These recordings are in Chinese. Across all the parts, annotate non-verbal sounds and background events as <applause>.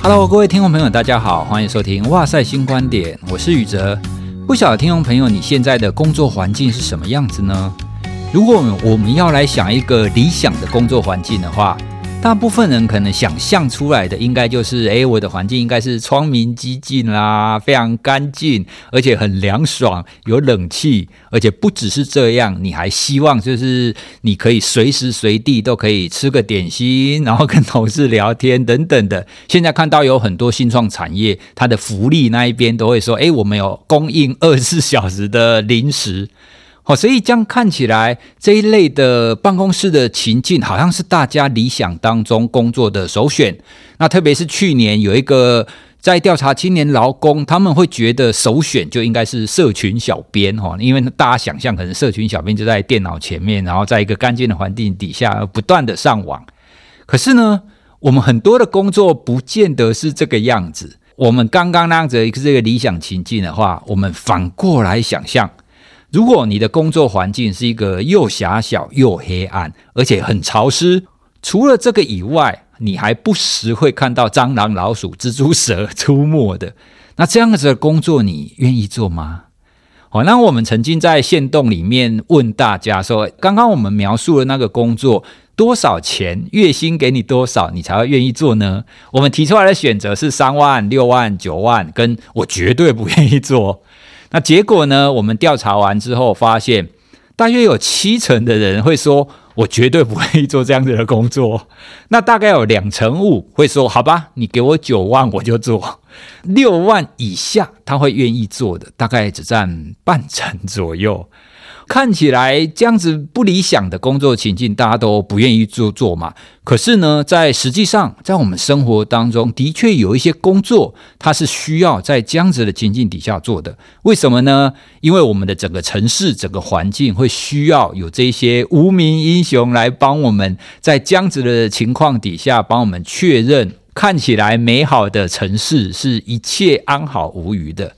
Hello，各位听众朋友，大家好，欢迎收听《哇塞新观点》，我是宇哲。不晓得听众朋友，你现在的工作环境是什么样子呢？如果我们要来想一个理想的工作环境的话，大部分人可能想象出来的，应该就是，诶，我的环境应该是窗明几净啦，非常干净，而且很凉爽，有冷气，而且不只是这样，你还希望就是你可以随时随地都可以吃个点心，<laughs> 然后跟同事聊天等等的。现在看到有很多新创产业，它的福利那一边都会说，诶，我们有供应二十四小时的零食。哦，所以这样看起来，这一类的办公室的情境，好像是大家理想当中工作的首选。那特别是去年有一个在调查青年劳工，他们会觉得首选就应该是社群小编哈，因为大家想象可能社群小编就在电脑前面，然后在一个干净的环境底下不断的上网。可是呢，我们很多的工作不见得是这个样子。我们刚刚那样子一个这个理想情境的话，我们反过来想象。如果你的工作环境是一个又狭小又黑暗，而且很潮湿，除了这个以外，你还不时会看到蟑螂、老鼠、蜘蛛、蛇 <laughs> 出没的，那这样子的工作你愿意做吗？好，那我们曾经在线洞里面问大家说，刚刚我们描述的那个工作多少钱，月薪给你多少，你才会愿意做呢？我们提出来的选择是三万、六万、九万，跟我绝对不愿意做。那结果呢？我们调查完之后发现，大约有七成的人会说：“我绝对不会做这样子的工作。” <laughs> 那大概有两成五会说：“好吧，你给我九万我就做。” <laughs> 六万以下他会愿意做的，大概只占半成左右。看起来这样子不理想的工作情境，大家都不愿意做做嘛。可是呢，在实际上，在我们生活当中，的确有一些工作，它是需要在这样子的情境底下做的。为什么呢？因为我们的整个城市、整个环境会需要有这些无名英雄来帮我们，在这样子的情况底下，帮我们确认看起来美好的城市是一切安好无虞的。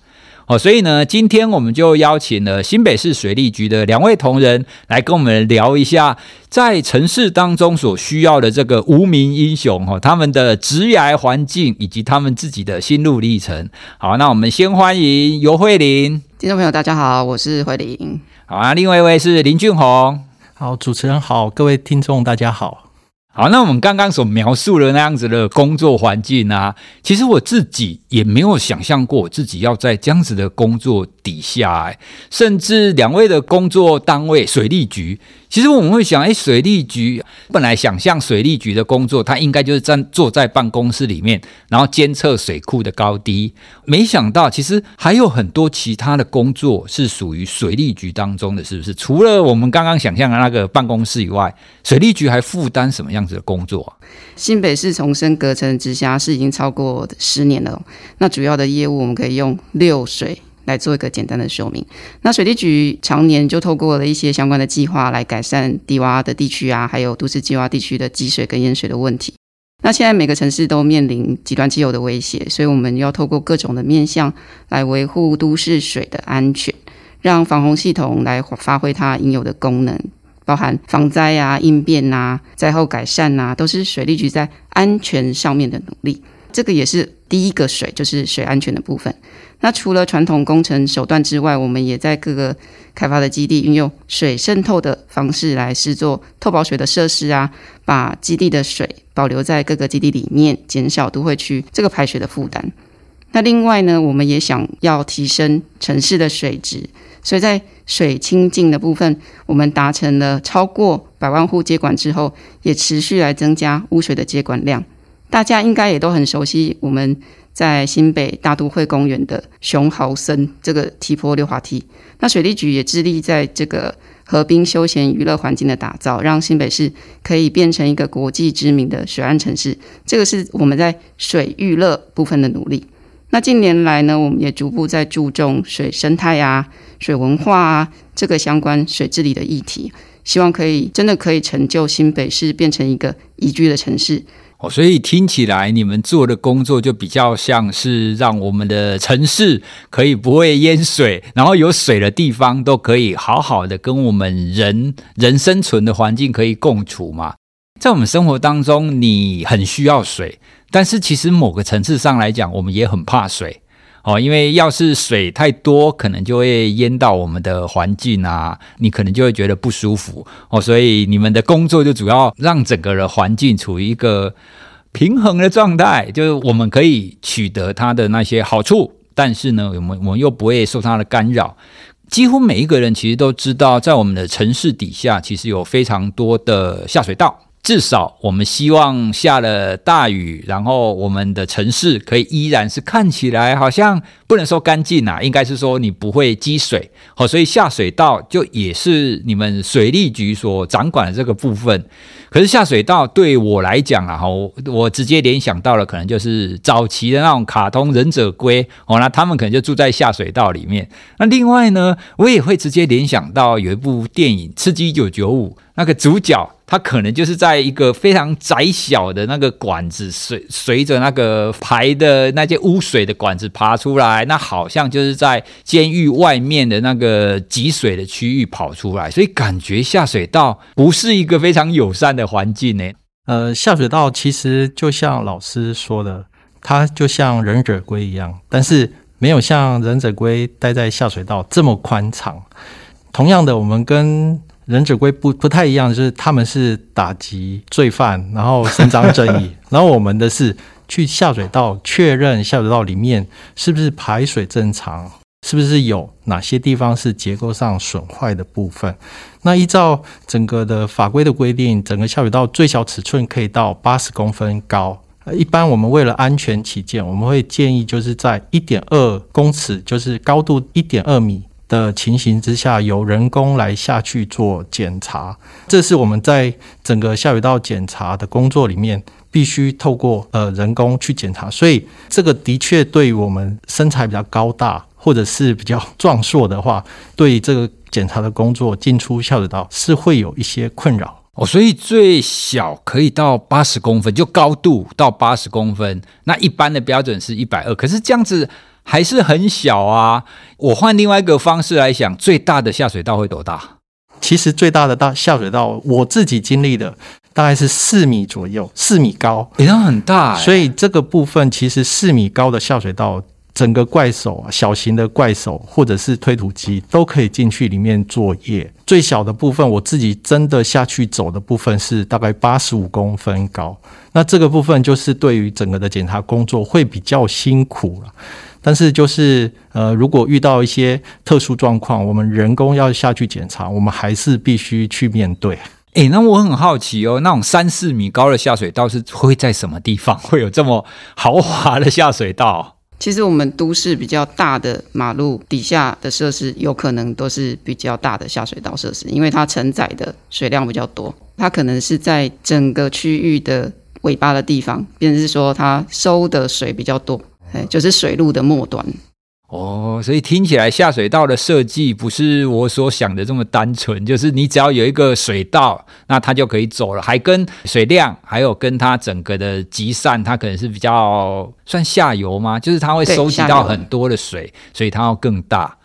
哦，所以呢，今天我们就邀请了新北市水利局的两位同仁来跟我们聊一下，在城市当中所需要的这个无名英雄哈，他们的职涯环境以及他们自己的心路历程。好，那我们先欢迎尤慧玲。听众朋友，大家好，我是慧玲。好啊，另外一位是林俊宏。好，主持人好，各位听众大家好。好，那我们刚刚所描述的那样子的工作环境啊，其实我自己也没有想象过自己要在这样子的工作底下，甚至两位的工作单位水利局。其实我们会想，哎，水利局本来想象水利局的工作，它应该就是站坐在办公室里面，然后监测水库的高低。没想到，其实还有很多其他的工作是属于水利局当中的，是不是？除了我们刚刚想象的那个办公室以外，水利局还负担什么样这样子的工作？新北市重生隔层直辖市已经超过十年了，那主要的业务我们可以用六水。来做一个简单的说明。那水利局常年就透过了一些相关的计划来改善低洼的地区啊，还有都市计划地区的积水跟淹水的问题。那现在每个城市都面临极端气候的威胁，所以我们要透过各种的面向来维护都市水的安全，让防洪系统来发挥它应有的功能，包含防灾啊、应变啊、灾后改善啊，都是水利局在安全上面的努力。这个也是第一个水，就是水安全的部分。那除了传统工程手段之外，我们也在各个开发的基地运用水渗透的方式来施作透保水的设施啊，把基地的水保留在各个基地里面，减少都会区这个排水的负担。那另外呢，我们也想要提升城市的水质，所以在水清净的部分，我们达成了超过百万户接管之后，也持续来增加污水的接管量。大家应该也都很熟悉我们。在新北大都会公园的熊豪森这个梯坡溜滑梯，那水利局也致力在这个河滨休闲娱乐环境的打造，让新北市可以变成一个国际知名的水岸城市。这个是我们在水娱乐部分的努力。那近年来呢，我们也逐步在注重水生态啊、水文化啊这个相关水治理的议题，希望可以真的可以成就新北市变成一个宜居的城市。哦，所以听起来你们做的工作就比较像是让我们的城市可以不会淹水，然后有水的地方都可以好好的跟我们人人生存的环境可以共处嘛。在我们生活当中，你很需要水，但是其实某个层次上来讲，我们也很怕水哦，因为要是水太多，可能就会淹到我们的环境啊，你可能就会觉得不舒服哦。所以你们的工作就主要让整个的环境处于一个平衡的状态，就是我们可以取得它的那些好处，但是呢，我们我们又不会受它的干扰。几乎每一个人其实都知道，在我们的城市底下，其实有非常多的下水道。至少我们希望下了大雨，然后我们的城市可以依然是看起来好像不能说干净啊，应该是说你不会积水。好，所以下水道就也是你们水利局所掌管的这个部分。可是下水道对我来讲啊，我我直接联想到了可能就是早期的那种卡通忍者龟哦，那他们可能就住在下水道里面。那另外呢，我也会直接联想到有一部电影《刺激一九九五》，那个主角。他可能就是在一个非常窄小的那个管子，随随着那个排的那些污水的管子爬出来，那好像就是在监狱外面的那个积水的区域跑出来，所以感觉下水道不是一个非常友善的环境呢。呃，下水道其实就像老师说的，它就像忍者龟一样，但是没有像忍者龟待在下水道这么宽敞。同样的，我们跟忍者龟不不太一样，就是他们是打击罪犯，然后伸张正义，<laughs> 然后我们的是去下水道确认下水道里面是不是排水正常，是不是有哪些地方是结构上损坏的部分。那依照整个的法规的规定，整个下水道最小尺寸可以到八十公分高。一般我们为了安全起见，我们会建议就是在一点二公尺，就是高度一点二米。的情形之下，由人工来下去做检查，这是我们在整个下水道检查的工作里面必须透过呃人工去检查，所以这个的确对于我们身材比较高大或者是比较壮硕的话，<laughs> 对这个检查的工作进出下水道是会有一些困扰哦。所以最小可以到八十公分，就高度到八十公分，那一般的标准是一百二，可是这样子。还是很小啊！我换另外一个方式来想，最大的下水道会多大？其实最大的大下水道，我自己经历的大概是四米左右，四米高，也很大。所以这个部分其实四米高的下水道，整个怪手、小型的怪手或者是推土机都可以进去里面作业。最小的部分，我自己真的下去走的部分是大概八十五公分高。那这个部分就是对于整个的检查工作会比较辛苦了。但是就是呃，如果遇到一些特殊状况，我们人工要下去检查，我们还是必须去面对。诶，那我很好奇哦，那种三四米高的下水道是会在什么地方会有这么豪华的下水道？其实我们都市比较大的马路底下的设施，有可能都是比较大的下水道设施，因为它承载的水量比较多，它可能是在整个区域的尾巴的地方，变成是说它收的水比较多。哎，就是水路的末端哦，所以听起来下水道的设计不是我所想的这么单纯，就是你只要有一个水道，那它就可以走了，还跟水量，还有跟它整个的集散，它可能是比较算下游吗？就是它会收集到很多的水，所以它要更大。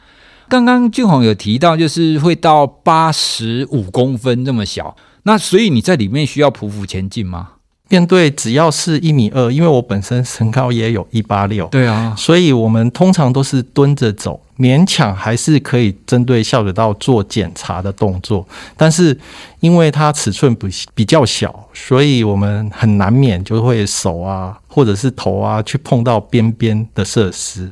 刚刚俊宏有提到，就是会到八十五公分这么小，那所以你在里面需要匍匐前进吗？面对只要是一米二，因为我本身身高也有一八六，对啊，所以我们通常都是蹲着走，勉强还是可以针对下水道做检查的动作。但是因为它尺寸比比较小，所以我们很难免就会手啊或者是头啊去碰到边边的设施。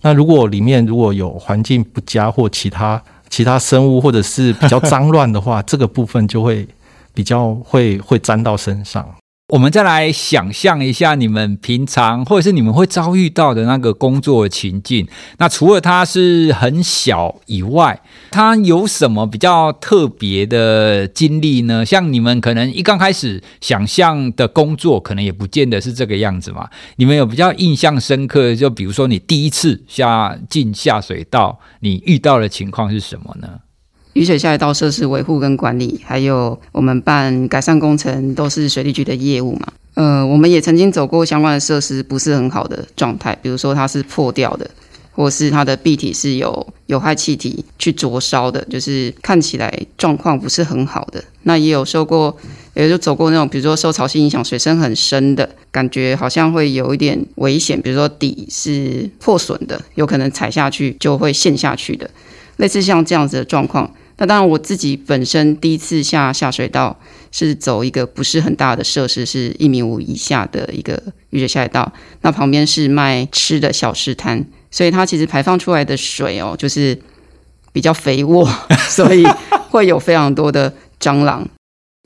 那如果里面如果有环境不佳或其他其他生物或者是比较脏乱的话，这个部分就会比较会会沾到身上。我们再来想象一下，你们平常或者是你们会遭遇到的那个工作情境。那除了它是很小以外，它有什么比较特别的经历呢？像你们可能一刚开始想象的工作，可能也不见得是这个样子嘛。你们有比较印象深刻，就比如说你第一次下进下水道，你遇到的情况是什么呢？雨水下水道设施维护跟管理，还有我们办改善工程，都是水利局的业务嘛。呃，我们也曾经走过相关的设施不是很好的状态，比如说它是破掉的，或是它的壁体是有有害气体去灼烧的，就是看起来状况不是很好的。那也有受过也就走过那种，比如说受潮汐影响，水深很深的感觉，好像会有一点危险。比如说底是破损的，有可能踩下去就会陷下去的，类似像这样子的状况。那当然，我自己本身第一次下下水道是走一个不是很大的设施，是一米五以下的一个雨水下水道。那旁边是卖吃的小吃摊，所以它其实排放出来的水哦，就是比较肥沃，<laughs> 所以会有非常多的蟑螂。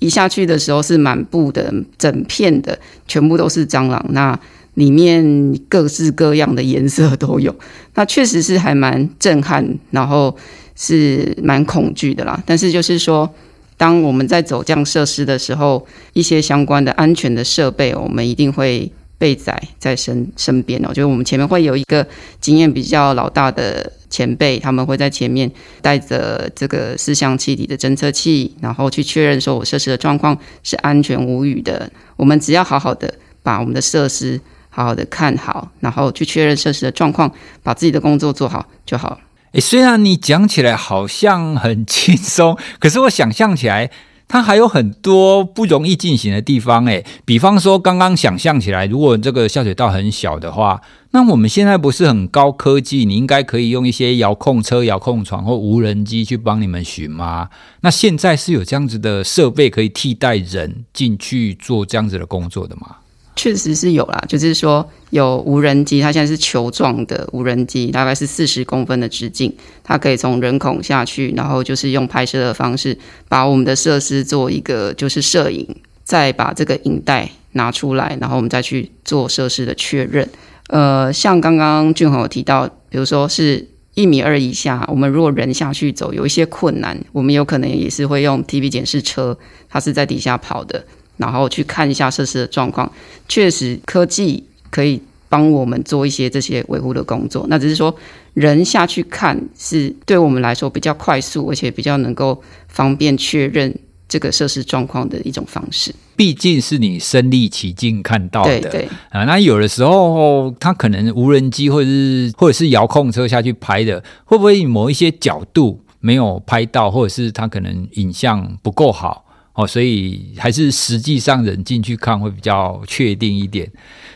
一下去的时候是满布的，整片的全部都是蟑螂。那里面各式各样的颜色都有，<laughs> 那确实是还蛮震撼，然后。是蛮恐惧的啦，但是就是说，当我们在走这样设施的时候，一些相关的安全的设备，我们一定会备载在身身边哦。就是我们前面会有一个经验比较老大的前辈，他们会在前面带着这个四项气体的侦测器，然后去确认说我设施的状况是安全无虞的。我们只要好好的把我们的设施好好的看好，然后去确认设施的状况，把自己的工作做好就好。诶，虽然你讲起来好像很轻松，可是我想象起来，它还有很多不容易进行的地方。诶，比方说，刚刚想象起来，如果这个下水道很小的话，那我们现在不是很高科技？你应该可以用一些遥控车、遥控船或无人机去帮你们寻吗？那现在是有这样子的设备可以替代人进去做这样子的工作的吗？确实是有啦，就是说有无人机，它现在是球状的无人机，大概是四十公分的直径，它可以从人孔下去，然后就是用拍摄的方式把我们的设施做一个就是摄影，再把这个影带拿出来，然后我们再去做设施的确认。呃，像刚刚俊宏有提到，比如说是一米二以下，我们如果人下去走有一些困难，我们有可能也是会用 TB 检视车，它是在底下跑的。然后去看一下设施的状况，确实科技可以帮我们做一些这些维护的工作。那只是说人下去看是对我们来说比较快速，而且比较能够方便确认这个设施状况的一种方式。毕竟是你身历其境看到的，对对啊。那有的时候他可能无人机或者是或者是遥控车下去拍的，会不会某一些角度没有拍到，或者是他可能影像不够好？哦，所以还是实际上人进去看会比较确定一点。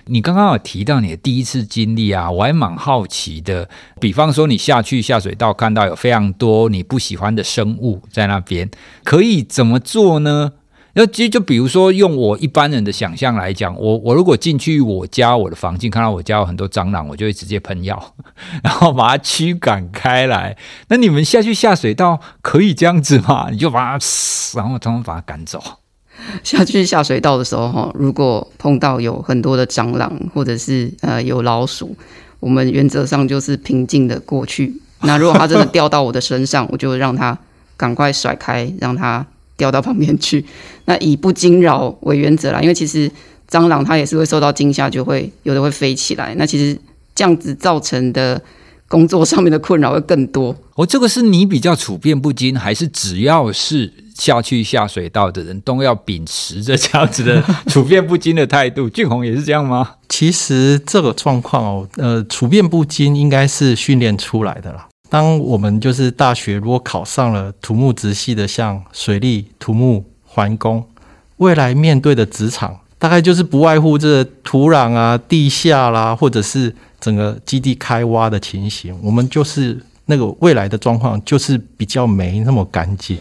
你刚刚有提到你的第一次经历啊，我还蛮好奇的。比方说，你下去下水道看到有非常多你不喜欢的生物在那边，可以怎么做呢？那其实就比如说，用我一般人的想象来讲，我我如果进去我家我的房间，看到我家有很多蟑螂，我就会直接喷药，<laughs> 然后把它驱赶开来。那你们下去下水道可以这样子吗？你就把它，然后通通把它赶走。下去下水道的时候，哈，如果碰到有很多的蟑螂，或者是呃有老鼠，我们原则上就是平静的过去。那如果它真的掉到我的身上，我就让它赶快甩开，让它。掉到旁边去，<laughs> 那以不惊扰为原则啦，因为其实蟑螂它也是会受到惊吓，就会有的会飞起来。那其实这样子造成的工作上面的困扰会更多。哦，这个是你比较处变不惊，还是只要是下去下水道的人都要秉持着这样子的处变不惊的态度？俊宏也是这样吗？其实这个状况哦，呃，处变不惊应该是训练出来的啦。当我们就是大学，如果考上了土木直系的，像水利、土木、环工，未来面对的职场，大概就是不外乎这土壤啊、地下啦，或者是整个基地开挖的情形。我们就是那个未来的状况，就是比较没那么干净。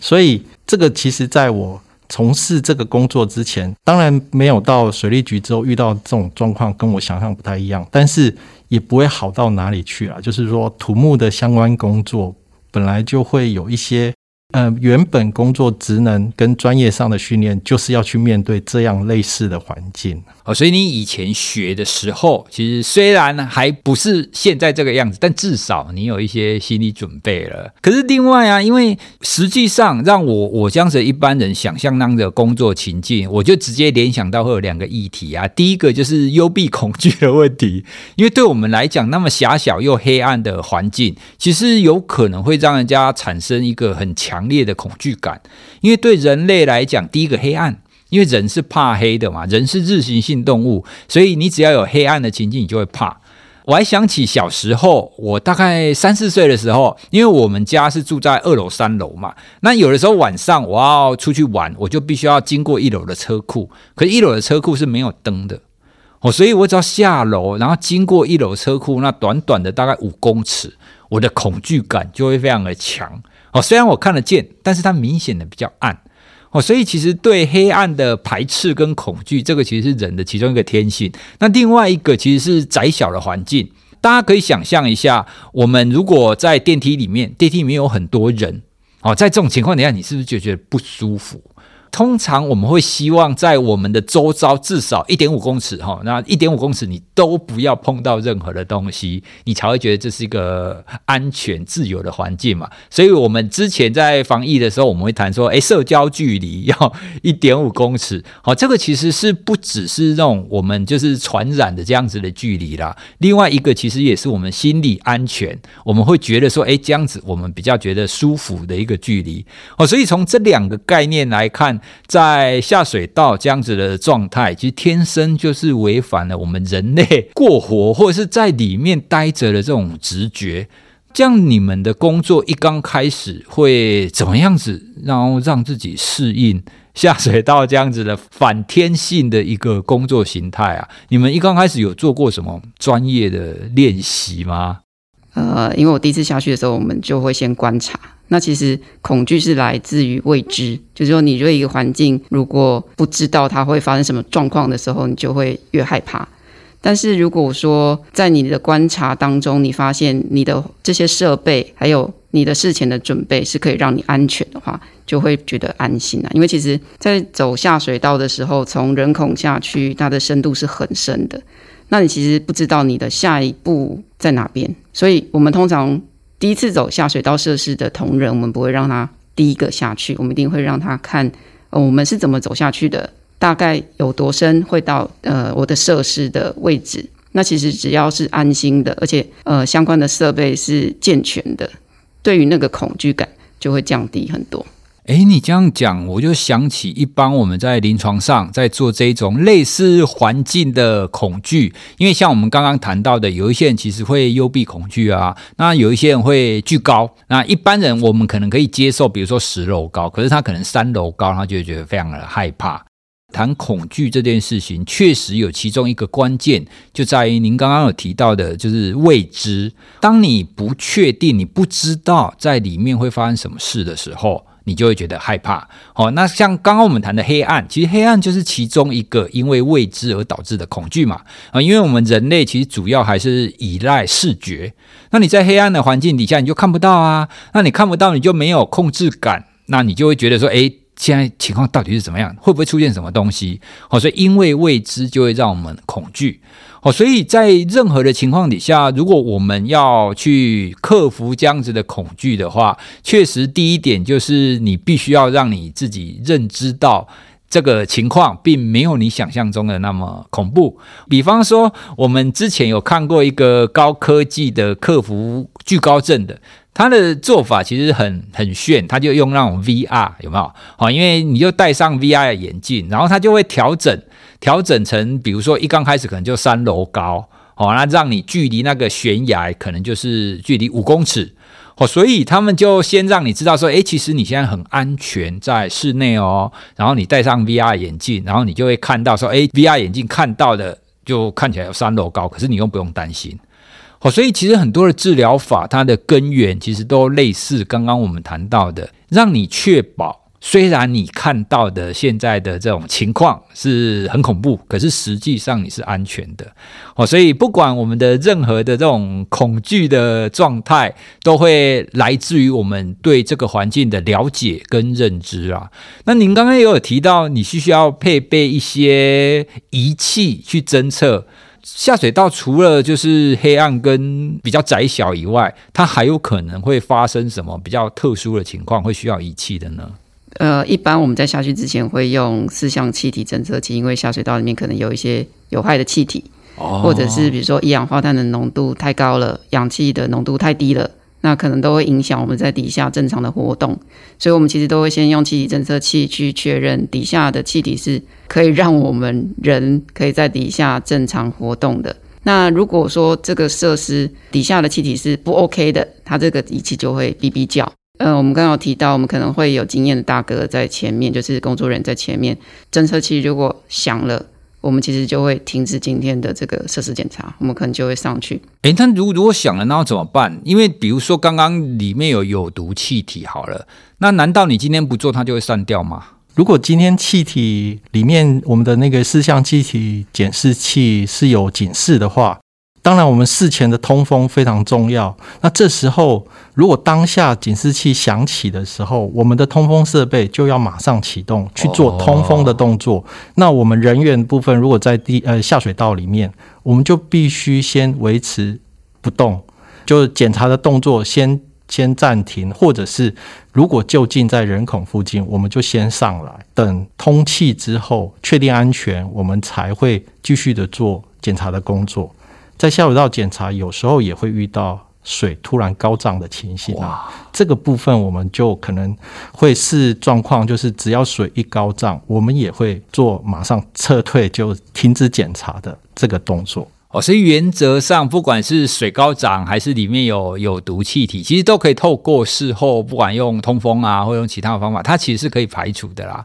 所以，这个其实在我从事这个工作之前，当然没有到水利局之后遇到这种状况，跟我想象不太一样，但是。也不会好到哪里去啊，就是说，土木的相关工作本来就会有一些。呃，原本工作职能跟专业上的训练，就是要去面对这样类似的环境哦。所以你以前学的时候，其实虽然还不是现在这个样子，但至少你有一些心理准备了。可是另外啊，因为实际上让我我这样子一般人想象那样的工作情境，我就直接联想到会有两个议题啊。第一个就是幽闭恐惧的问题，因为对我们来讲，那么狭小又黑暗的环境，其实有可能会让人家产生一个很强。强烈的恐惧感，因为对人类来讲，第一个黑暗，因为人是怕黑的嘛，人是日行性动物，所以你只要有黑暗的情境，你就会怕。我还想起小时候，我大概三四岁的时候，因为我们家是住在二楼、三楼嘛，那有的时候晚上我要出去玩，我就必须要经过一楼的车库，可是一楼的车库是没有灯的，哦，所以我只要下楼，然后经过一楼车库，那短短的大概五公尺，我的恐惧感就会非常的强。哦，虽然我看得见，但是它明显的比较暗。哦，所以其实对黑暗的排斥跟恐惧，这个其实是人的其中一个天性。那另外一个其实是窄小的环境，大家可以想象一下，我们如果在电梯里面，电梯里面有很多人，哦，在这种情况底下，你是不是就觉得不舒服？通常我们会希望在我们的周遭至少一点五公尺哈，那一点五公尺你都不要碰到任何的东西，你才会觉得这是一个安全自由的环境嘛。所以我们之前在防疫的时候，我们会谈说，诶，社交距离要 <laughs> 一点五公尺。好，这个其实是不只是那种我们就是传染的这样子的距离啦。另外一个其实也是我们心理安全，我们会觉得说，诶，这样子我们比较觉得舒服的一个距离。哦，所以从这两个概念来看。在下水道这样子的状态，其实天生就是违反了我们人类过活或者是在里面待着的这种直觉。这样你们的工作一刚开始会怎么样子，然后让自己适应下水道这样子的反天性的一个工作形态啊？<laughs> 你们一刚开始有做过什么专业的练习吗？呃，因为我第一次下去的时候，我们就会先观察。那其实恐惧是来自于未知，就是说你对一个环境如果不知道它会发生什么状况的时候，你就会越害怕。但是如果说在你的观察当中，你发现你的这些设备还有你的事前的准备是可以让你安全的话，就会觉得安心啊。因为其实，在走下水道的时候，从人孔下去，它的深度是很深的。那你其实不知道你的下一步在哪边，所以我们通常。第一次走下水道设施的同仁，我们不会让他第一个下去，我们一定会让他看，呃，我们是怎么走下去的，大概有多深，会到呃我的设施的位置。那其实只要是安心的，而且呃相关的设备是健全的，对于那个恐惧感就会降低很多。诶，你这样讲，我就想起一般我们在临床上在做这种类似环境的恐惧，因为像我们刚刚谈到的，有一些人其实会幽闭恐惧啊，那有一些人会惧高，那一般人我们可能可以接受，比如说十楼高，可是他可能三楼高，他就会觉得非常的害怕。谈恐惧这件事情，确实有其中一个关键，就在于您刚刚有提到的，就是未知。当你不确定，你不知道在里面会发生什么事的时候。你就会觉得害怕，哦，那像刚刚我们谈的黑暗，其实黑暗就是其中一个因为未知而导致的恐惧嘛，啊，因为我们人类其实主要还是依赖视觉，那你在黑暗的环境底下你就看不到啊，那你看不到你就没有控制感，那你就会觉得说，诶，现在情况到底是怎么样？会不会出现什么东西？哦，所以因为未知就会让我们恐惧。哦，所以在任何的情况底下，如果我们要去克服这样子的恐惧的话，确实第一点就是你必须要让你自己认知到这个情况并没有你想象中的那么恐怖。比方说，我们之前有看过一个高科技的克服惧高症的，他的做法其实很很炫，他就用那种 VR 有没有？好，因为你就戴上 VR 的眼镜，然后他就会调整。调整成，比如说一刚开始可能就三楼高，哦，那让你距离那个悬崖可能就是距离五公尺，哦，所以他们就先让你知道说，诶，其实你现在很安全在室内哦，然后你戴上 VR 眼镜，然后你就会看到说，诶，VR 眼镜看到的就看起来有三楼高，可是你又不用担心，哦，所以其实很多的治疗法，它的根源其实都类似刚刚我们谈到的，让你确保。虽然你看到的现在的这种情况是很恐怖，可是实际上你是安全的哦。所以不管我们的任何的这种恐惧的状态，都会来自于我们对这个环境的了解跟认知啊。那您刚刚也有提到，你需要配备一些仪器去侦测下水道，除了就是黑暗跟比较窄小以外，它还有可能会发生什么比较特殊的情况，会需要仪器的呢？呃，一般我们在下去之前会用四项气体侦测器，因为下水道里面可能有一些有害的气体，哦、或者是比如说一氧化碳的浓度太高了，氧气的浓度太低了，那可能都会影响我们在底下正常的活动。所以，我们其实都会先用气体侦测器去确认底下的气体是可以让我们人可以在底下正常活动的。那如果说这个设施底下的气体是不 OK 的，它这个仪器就会哔哔叫。呃，我们刚刚有提到，我们可能会有经验的大哥在前面，就是工作人员在前面，侦测器如果响了，我们其实就会停止今天的这个设施检查，我们可能就会上去。诶，那如如果响了，那要怎么办？因为比如说刚刚里面有有毒气体，好了，那难道你今天不做，它就会散掉吗？如果今天气体里面我们的那个四项气体检视器是有警示的话，当然我们事前的通风非常重要。那这时候如果当下警示器响起的时候，我们的通风设备就要马上启动去做通风的动作。那我们人员部分如果在地呃下水道里面，我们就必须先维持不动，就检查的动作先。先暂停，或者是如果就近在人孔附近，我们就先上来，等通气之后确定安全，我们才会继续的做检查的工作。在下水道检查，有时候也会遇到水突然高涨的情形啊，这个部分我们就可能会视状况，就是只要水一高涨，我们也会做马上撤退，就停止检查的这个动作。哦，所以原则上，不管是水高涨还是里面有有毒气体，其实都可以透过事后，不管用通风啊，或用其他的方法，它其实是可以排除的啦。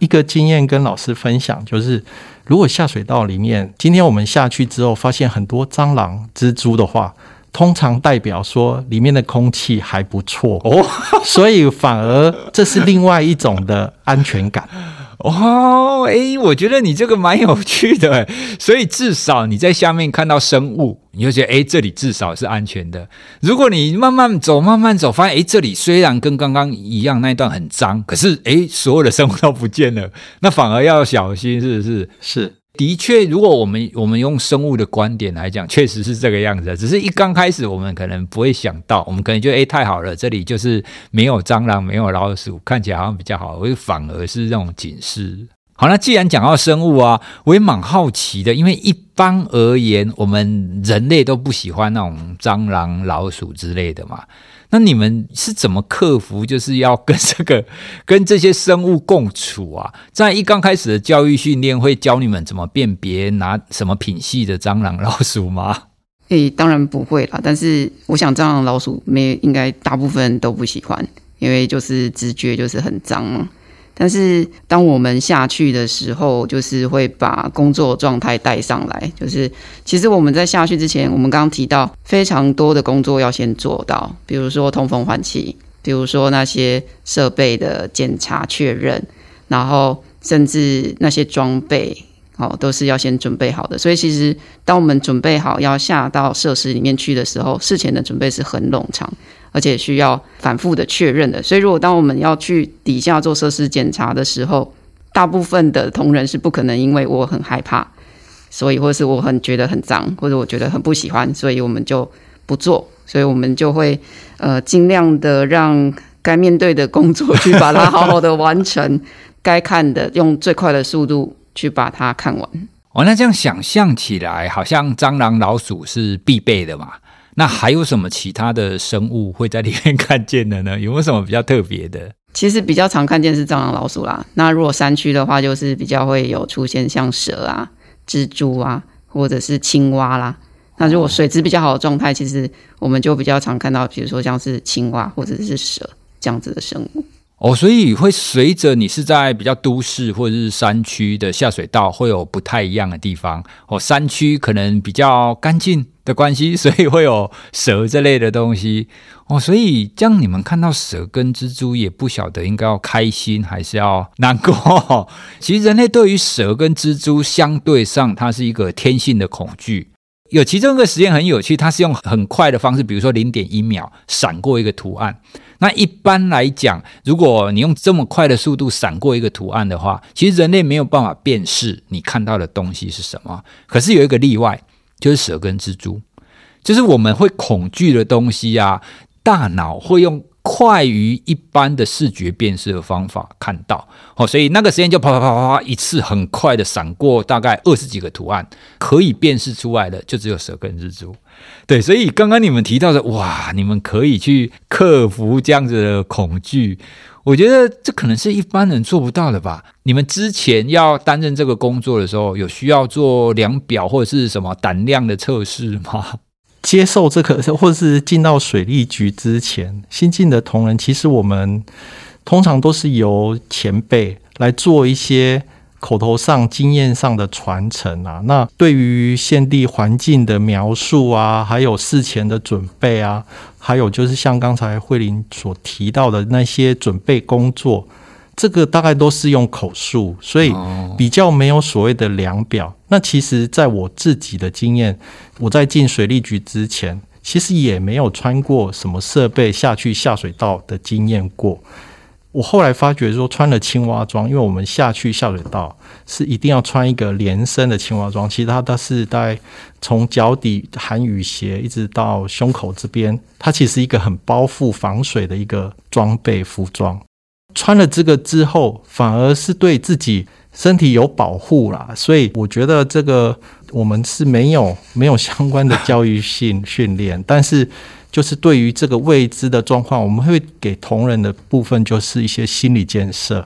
一个经验跟老师分享，就是如果下水道里面，今天我们下去之后发现很多蟑螂、蜘蛛的话，通常代表说里面的空气还不错哦，所以反而这是另外一种的安全感。哦，哎，我觉得你这个蛮有趣的，<laughs> 所以至少你在下面看到生物，你就觉得，哎，这里至少是安全的。如果你慢慢走，慢慢走，发现，哎，这里虽然跟刚刚一样那一段很脏，可是，哎，所有的生物都不见了，那反而要小心，是不是？是。的确，如果我们我们用生物的观点来讲，确实是这个样子。只是一刚开始，我们可能不会想到，我们可能觉得，哎，太好了，这里就是没有蟑螂，没有老鼠，看起来好像比较好，我反而是这种警示。好，那既然讲到生物啊，我也蛮好奇的，因为一般而言，我们人类都不喜欢那种蟑螂、老鼠之类的嘛。那你们是怎么克服，就是要跟这个 <laughs> 跟这些生物共处啊？在一刚开始的教育训练会教你们怎么辨别拿什么品系的蟑螂、老鼠吗？<laughs> 诶，当然不会啦。但是我想，蟑螂、老鼠没应该大部分都不喜欢，因为就是直觉就是很脏嘛。但是当我们下去的时候，就是会把工作状态带上来。就是其实我们在下去之前，我们刚刚提到非常多的工作要先做到，比如说通风换气，比如说那些设备的检查确认，然后甚至那些装备，哦，都是要先准备好的。所以其实当我们准备好要下到设施里面去的时候，事前的准备是很冗长。而且需要反复的确认的，所以如果当我们要去底下做设施检查的时候，大部分的同仁是不可能因为我很害怕，所以或是我很觉得很脏，或者我觉得很不喜欢，所以我们就不做，所以我们就会呃尽量的让该面对的工作去把它好好的完成，<laughs> 该看的用最快的速度去把它看完。哦，那这样想象起来，好像蟑螂、老鼠是必备的嘛？那还有什么其他的生物会在里面看见的呢？<laughs> 有没有什么比较特别的？其实比较常看见是蟑螂、老鼠啦。那如果山区的话，就是比较会有出现像蛇啊、蜘蛛啊，或者是青蛙啦。那如果水质比较好的状态，其实我们就比较常看到，比如说像是青蛙或者是蛇这样子的生物。哦，所以会随着你是在比较都市或者是山区的下水道，会有不太一样的地方。哦，山区可能比较干净的关系，所以会有蛇这类的东西。哦，所以这样你们看到蛇跟蜘蛛，也不晓得应该要开心还是要难过。<laughs> 其实人类对于蛇跟蜘蛛相对上，它是一个天性的恐惧。有其中一个实验很有趣，它是用很快的方式，比如说零点一秒闪过一个图案。那一般来讲，如果你用这么快的速度闪过一个图案的话，其实人类没有办法辨识你看到的东西是什么。可是有一个例外，就是蛇跟蜘蛛，就是我们会恐惧的东西啊，大脑会用快于一般的视觉辨识的方法看到。哦，所以那个实验就啪啪啪啪啪一次很快的闪过大概二十几个图案，可以辨识出来的就只有蛇跟蜘蛛。对，所以刚刚你们提到的，哇，你们可以去克服这样子的恐惧。我觉得这可能是一般人做不到的吧？你们之前要担任这个工作的时候，有需要做量表或者是什么胆量的测试吗？接受这个，或者是进到水利局之前，新进的同仁，其实我们通常都是由前辈来做一些口头上、经验上的传承啊。那对于现地环境的描述啊，还有事前的准备啊。还有就是像刚才慧玲所提到的那些准备工作，这个大概都是用口述，所以比较没有所谓的量表。那其实，在我自己的经验，我在进水利局之前，其实也没有穿过什么设备下去下水道的经验过。我后来发觉说，穿了青蛙装，因为我们下去下水道是一定要穿一个连身的青蛙装，其实它是在从脚底含雨鞋一直到胸口这边，它其实一个很包覆防水的一个装备服装。穿了这个之后，反而是对自己身体有保护啦。所以我觉得这个我们是没有没有相关的教育性训练，<laughs> 但是。就是对于这个未知的状况，我们会给同仁的部分就是一些心理建设。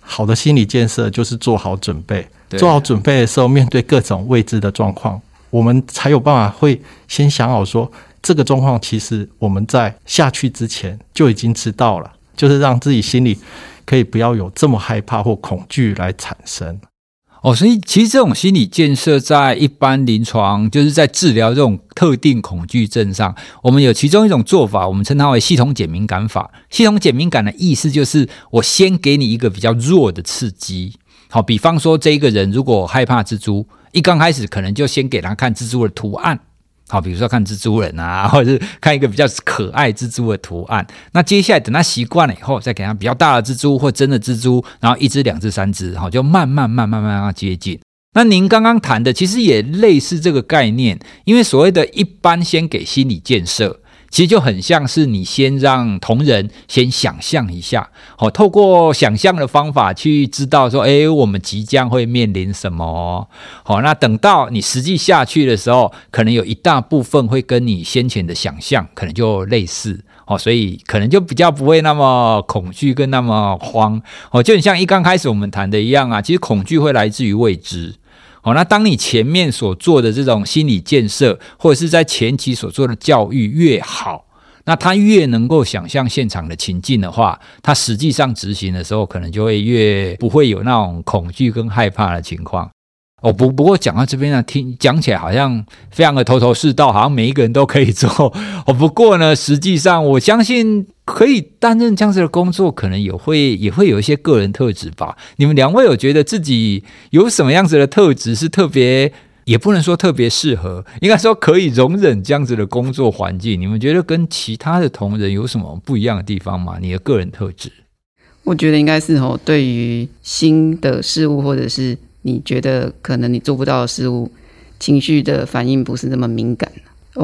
好的心理建设就是做好准备，做好准备的时候，面对各种未知的状况，我们才有办法会先想好说，这个状况其实我们在下去之前就已经知道了，就是让自己心里可以不要有这么害怕或恐惧来产生。哦，所以其实这种心理建设在一般临床，就是在治疗这种特定恐惧症上，我们有其中一种做法，我们称它为系统减敏感法。系统减敏感的意思就是，我先给你一个比较弱的刺激。好，比方说这一个人如果害怕蜘蛛，一刚开始可能就先给他看蜘蛛的图案。好，比如说看蜘蛛人啊，<laughs> 或者是看一个比较可爱蜘蛛的图案。那接下来等他习惯了以后，再给他比较大的蜘蛛或真的蜘蛛，然后一只、两只、三只，好，就慢慢、慢慢、慢慢接近。那您刚刚谈的其实也类似这个概念，因为所谓的一般先给心理建设。其实就很像是你先让同仁先想象一下，好，透过想象的方法去知道说，哎，我们即将会面临什么，好，那等到你实际下去的时候，可能有一大部分会跟你先前的想象可能就类似，哦，所以可能就比较不会那么恐惧跟那么慌，哦，就很像一刚开始我们谈的一样啊，其实恐惧会来自于未知。好，那当你前面所做的这种心理建设，或者是在前期所做的教育越好，那他越能够想象现场的情境的话，他实际上执行的时候，可能就会越不会有那种恐惧跟害怕的情况。哦，不，不过讲到这边呢，听讲起来好像非常的头头是道，好像每一个人都可以做。哦，不过呢，实际上我相信可以担任这样子的工作，可能也会也会有一些个人特质吧。你们两位有觉得自己有什么样子的特质是特别，也不能说特别适合，应该说可以容忍这样子的工作环境？你们觉得跟其他的同仁有什么不一样的地方吗？你的个人特质？我觉得应该是哦，对于新的事物或者是。你觉得可能你做不到的事物，情绪的反应不是那么敏感。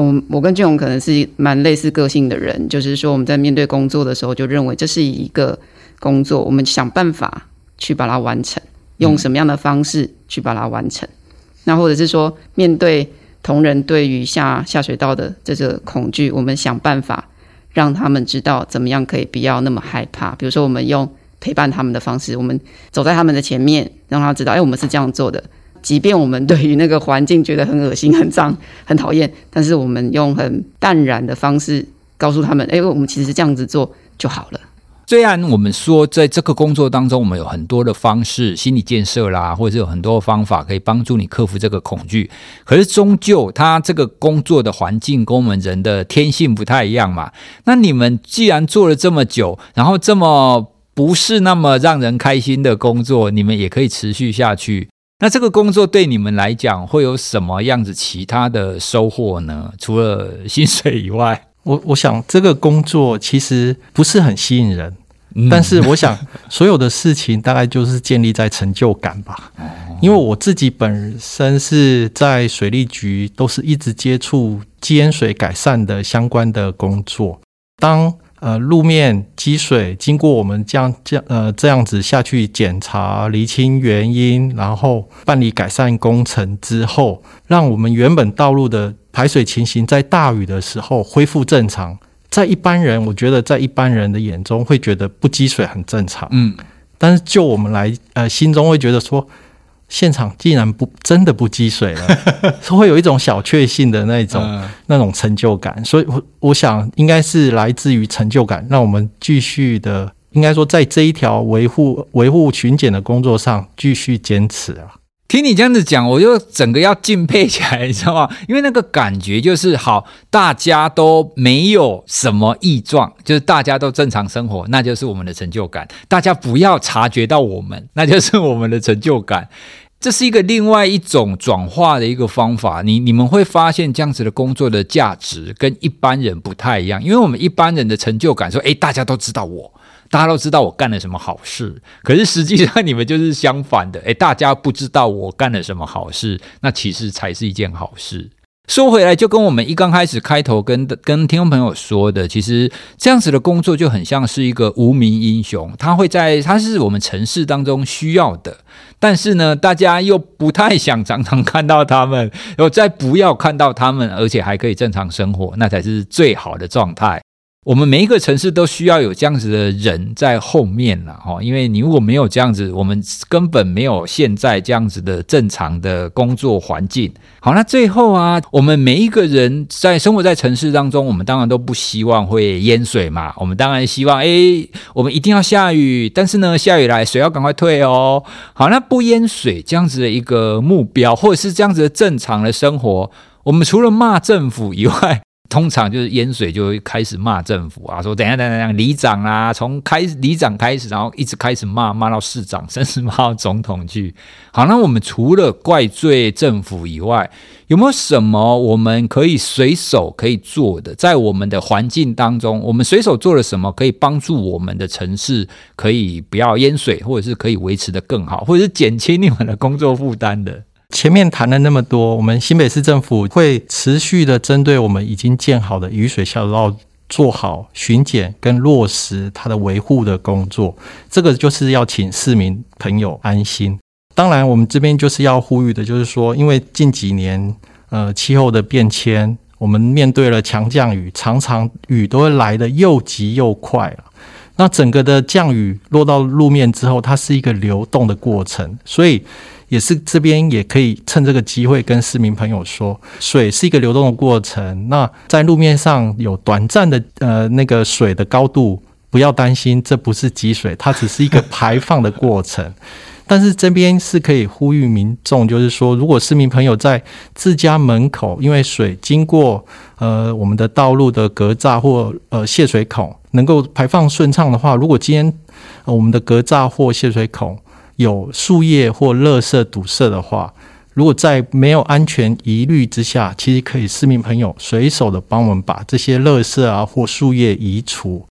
我我跟俊勇可能是蛮类似个性的人，就是说我们在面对工作的时候，就认为这是一个工作，我们想办法去把它完成，用什么样的方式去把它完成。嗯、那或者是说，面对同仁对于下下水道的这个恐惧，我们想办法让他们知道怎么样可以不要那么害怕。比如说，我们用。陪伴他们的方式，我们走在他们的前面，让他知道，哎，我们是这样做的。即便我们对于那个环境觉得很恶心、很脏、很讨厌，但是我们用很淡然的方式告诉他们，哎，我们其实这样子做就好了。虽然我们说在这个工作当中，我们有很多的方式，心理建设啦，或者是有很多方法可以帮助你克服这个恐惧。可是终究，他这个工作的环境跟我们人的天性不太一样嘛。那你们既然做了这么久，然后这么。不是那么让人开心的工作，你们也可以持续下去。那这个工作对你们来讲会有什么样子其他的收获呢？除了薪水以外，我我想这个工作其实不是很吸引人，嗯、但是我想所有的事情大概就是建立在成就感吧。因为我自己本身是在水利局，都是一直接触基淹水改善的相关的工作。当呃路面积水，经过我们这样这样呃这样子下去检查、厘清原因，然后办理改善工程之后，让我们原本道路的排水情形在大雨的时候恢复正常。在一般人，我觉得在一般人的眼中会觉得不积水很正常，嗯，但是就我们来，呃，心中会觉得说，现场竟然不真的不积水了，<laughs> 是会有一种小确幸的那种、嗯、那种成就感，所以我我想应该是来自于成就感，让我们继续的，应该说在这一条维护维护巡检的工作上继续坚持啊。听你这样子讲，我就整个要敬佩起来，你知道吗？<laughs> 因为那个感觉就是好，大家都没有什么异状，就是大家都正常生活，那就是我们的成就感。大家不要察觉到我们，那就是我们的成就感。这是一个另外一种转化的一个方法。你你们会发现这样子的工作的价值跟一般人不太一样，因为我们一般人的成就感说，诶，大家都知道我。大家都知道我干了什么好事，可是实际上你们就是相反的。诶，大家不知道我干了什么好事，那其实才是一件好事。说回来，就跟我们一刚开始开头跟跟听众朋友说的，其实这样子的工作就很像是一个无名英雄，他会在他是我们城市当中需要的，但是呢，大家又不太想常常看到他们，然后再不要看到他们，而且还可以正常生活，那才是最好的状态。我们每一个城市都需要有这样子的人在后面了哈，因为你如果没有这样子，我们根本没有现在这样子的正常的工作环境。好，那最后啊，我们每一个人在生活在城市当中，我们当然都不希望会淹水嘛。我们当然希望，诶，我们一定要下雨，但是呢，下雨来水要赶快退哦。好，那不淹水这样子的一个目标，或者是这样子的正常的生活，我们除了骂政府以外，通常就是淹水就会开始骂政府啊，说等一下等下，里长啊，从开里长开始，然后一直开始骂，骂到市长，甚至骂到总统去。好，那我们除了怪罪政府以外，有没有什么我们可以随手可以做的，在我们的环境当中，我们随手做了什么可以帮助我们的城市可以不要淹水，或者是可以维持得更好，或者是减轻你们的工作负担的？前面谈了那么多，我们新北市政府会持续的针对我们已经建好的雨水下水道做好巡检跟落实它的维护的工作。这个就是要请市民朋友安心。当然，我们这边就是要呼吁的，就是说，因为近几年呃气候的变迁，我们面对了强降雨，常常雨都会来得又急又快了。那整个的降雨落到路面之后，它是一个流动的过程，所以。也是这边也可以趁这个机会跟市民朋友说，水是一个流动的过程。那在路面上有短暂的呃那个水的高度，不要担心，这不是积水，它只是一个排放的过程。<laughs> 但是这边是可以呼吁民众，就是说，如果市民朋友在自家门口，因为水经过呃我们的道路的格栅或呃泄水孔，能够排放顺畅的话，如果今天我们的格栅或泄水孔，有树叶或垃圾堵塞的话，如果在没有安全疑虑之下，其实可以市民朋友随手的帮我们把这些垃圾啊或树叶移除。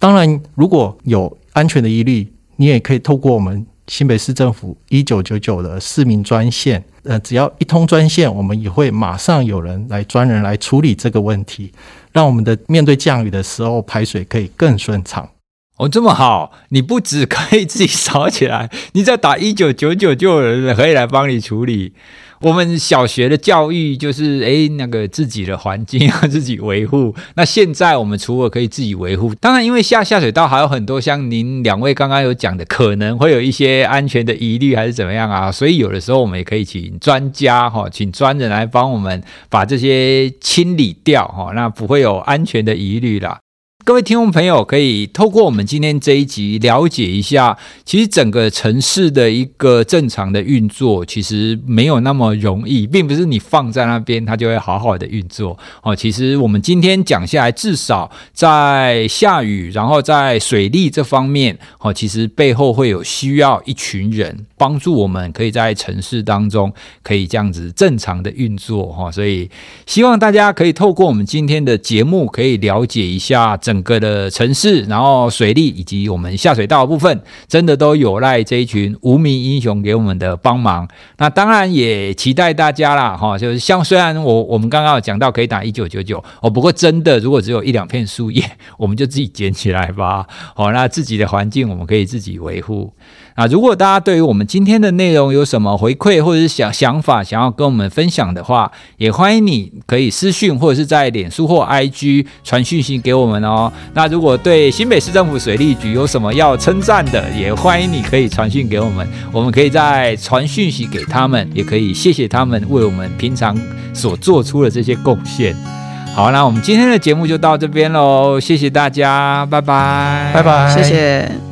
当然，如果有安全的疑虑，你也可以透过我们新北市政府一九九九的市民专线，呃，只要一通专线，我们也会马上有人来专人来处理这个问题，让我们的面对降雨的时候排水可以更顺畅。哦，这么好！你不只可以自己扫起来，你再打一九九九就有人可以来帮你处理。我们小学的教育就是，诶，那个自己的环境要自己维护。那现在我们除了可以自己维护，当然因为下下水道还有很多像您两位刚刚有讲的，可能会有一些安全的疑虑还是怎么样啊？所以有的时候我们也可以请专家哈，请专人来帮我们把这些清理掉哈，那不会有安全的疑虑啦。各位听众朋友，可以透过我们今天这一集了解一下，其实整个城市的一个正常的运作，其实没有那么容易，并不是你放在那边它就会好好的运作哦。其实我们今天讲下来，至少在下雨，然后在水利这方面哦，其实背后会有需要一群人帮助我们，可以在城市当中可以这样子正常的运作哈。所以希望大家可以透过我们今天的节目，可以了解一下整。整个的城市，然后水利以及我们下水道的部分，真的都有赖这一群无名英雄给我们的帮忙。那当然也期待大家啦，哈，就是像虽然我我们刚刚有讲到可以打一九九九哦，不过真的如果只有一两片树叶，<laughs> 我们就自己捡起来吧。好，那自己的环境我们可以自己维护。啊，如果大家对于我们今天的内容有什么回馈或者是想想法，想要跟我们分享的话，也欢迎你可以私讯或者是在脸书或 IG 传讯息给我们哦。那如果对新北市政府水利局有什么要称赞的，也欢迎你可以传讯给我们，我们可以再传讯息给他们，也可以谢谢他们为我们平常所做出的这些贡献。好，那我们今天的节目就到这边喽，谢谢大家，拜拜，拜拜，谢谢。